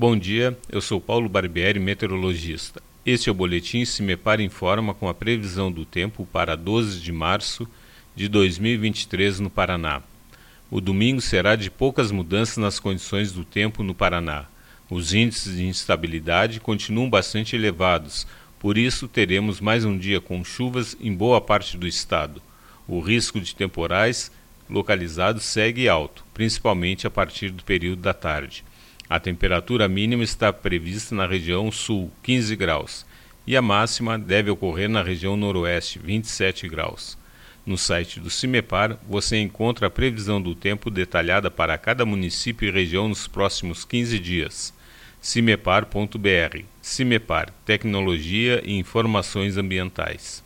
Bom dia, eu sou Paulo Barbieri, meteorologista. Este é o boletim Cimepar Informa com a previsão do tempo para 12 de março de 2023 no Paraná. O domingo será de poucas mudanças nas condições do tempo no Paraná. Os índices de instabilidade continuam bastante elevados, por isso teremos mais um dia com chuvas em boa parte do estado. O risco de temporais localizados segue alto, principalmente a partir do período da tarde. A temperatura mínima está prevista na região sul, 15 graus, e a máxima deve ocorrer na região noroeste, 27 graus. No site do CIMEPAR você encontra a previsão do tempo detalhada para cada município e região nos próximos 15 dias. cimepar.br CIMEPAR Tecnologia e Informações Ambientais.